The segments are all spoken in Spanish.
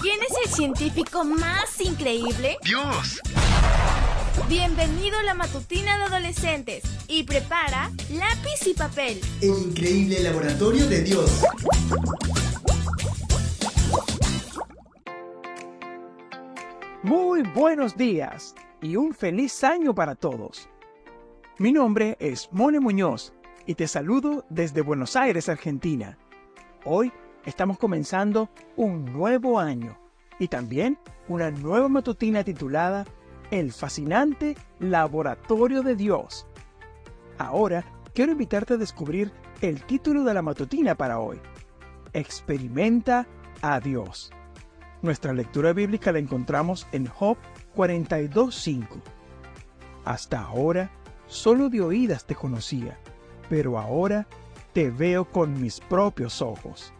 ¿Quién es el científico más increíble? Dios. Bienvenido a la matutina de adolescentes y prepara lápiz y papel. El increíble laboratorio de Dios. Muy buenos días y un feliz año para todos. Mi nombre es Mone Muñoz y te saludo desde Buenos Aires, Argentina. Hoy estamos comenzando un nuevo año y también una nueva matutina titulada El fascinante Laboratorio de Dios. Ahora quiero invitarte a descubrir el título de la matutina para hoy. Experimenta a Dios. Nuestra lectura bíblica la encontramos en Job 42.5. Hasta ahora solo de oídas te conocía, pero ahora te veo con mis propios ojos.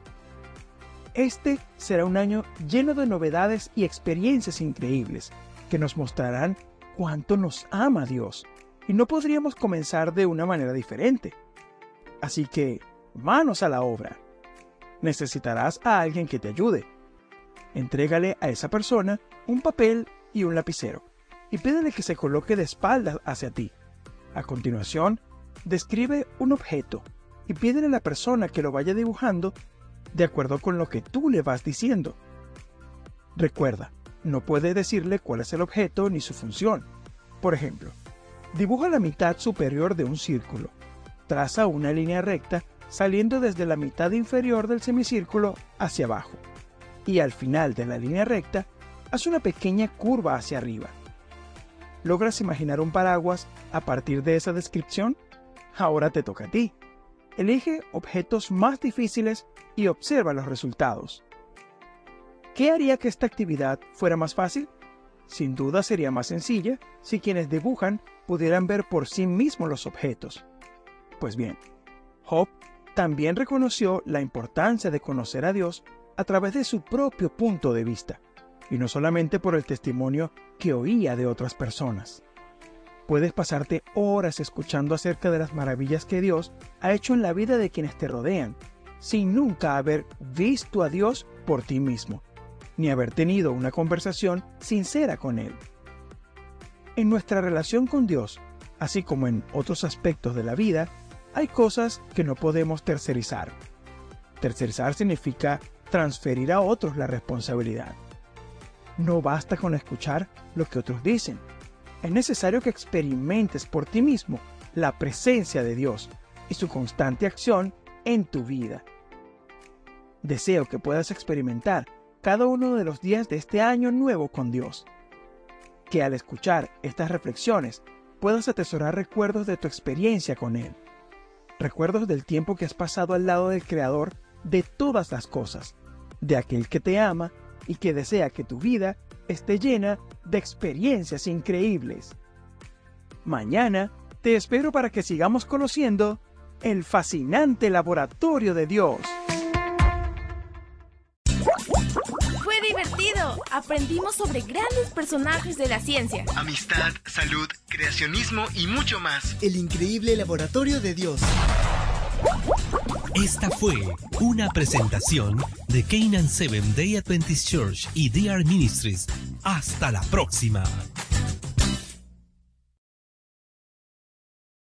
Este será un año lleno de novedades y experiencias increíbles que nos mostrarán cuánto nos ama Dios. Y no podríamos comenzar de una manera diferente. Así que, manos a la obra. Necesitarás a alguien que te ayude. Entrégale a esa persona un papel y un lapicero y pídele que se coloque de espaldas hacia ti. A continuación, describe un objeto y pídele a la persona que lo vaya dibujando de acuerdo con lo que tú le vas diciendo. Recuerda, no puede decirle cuál es el objeto ni su función. Por ejemplo, dibuja la mitad superior de un círculo. Traza una línea recta saliendo desde la mitad inferior del semicírculo hacia abajo. Y al final de la línea recta, haz una pequeña curva hacia arriba. ¿Logras imaginar un paraguas a partir de esa descripción? Ahora te toca a ti. Elige objetos más difíciles y observa los resultados. ¿Qué haría que esta actividad fuera más fácil? Sin duda sería más sencilla si quienes dibujan pudieran ver por sí mismos los objetos. Pues bien, Job también reconoció la importancia de conocer a Dios a través de su propio punto de vista, y no solamente por el testimonio que oía de otras personas. Puedes pasarte horas escuchando acerca de las maravillas que Dios ha hecho en la vida de quienes te rodean, sin nunca haber visto a Dios por ti mismo, ni haber tenido una conversación sincera con Él. En nuestra relación con Dios, así como en otros aspectos de la vida, hay cosas que no podemos tercerizar. Tercerizar significa transferir a otros la responsabilidad. No basta con escuchar lo que otros dicen es necesario que experimentes por ti mismo la presencia de Dios y su constante acción en tu vida. Deseo que puedas experimentar cada uno de los días de este año nuevo con Dios. Que al escuchar estas reflexiones puedas atesorar recuerdos de tu experiencia con Él. Recuerdos del tiempo que has pasado al lado del Creador de todas las cosas, de aquel que te ama y que desea que tu vida esté llena de experiencias increíbles. Mañana te espero para que sigamos conociendo el fascinante laboratorio de Dios. Fue divertido. Aprendimos sobre grandes personajes de la ciencia. Amistad, salud, creacionismo y mucho más. El increíble laboratorio de Dios. Esta fue una presentación de Canaan Seven Day Adventist Church y DR Ministries. Hasta la próxima.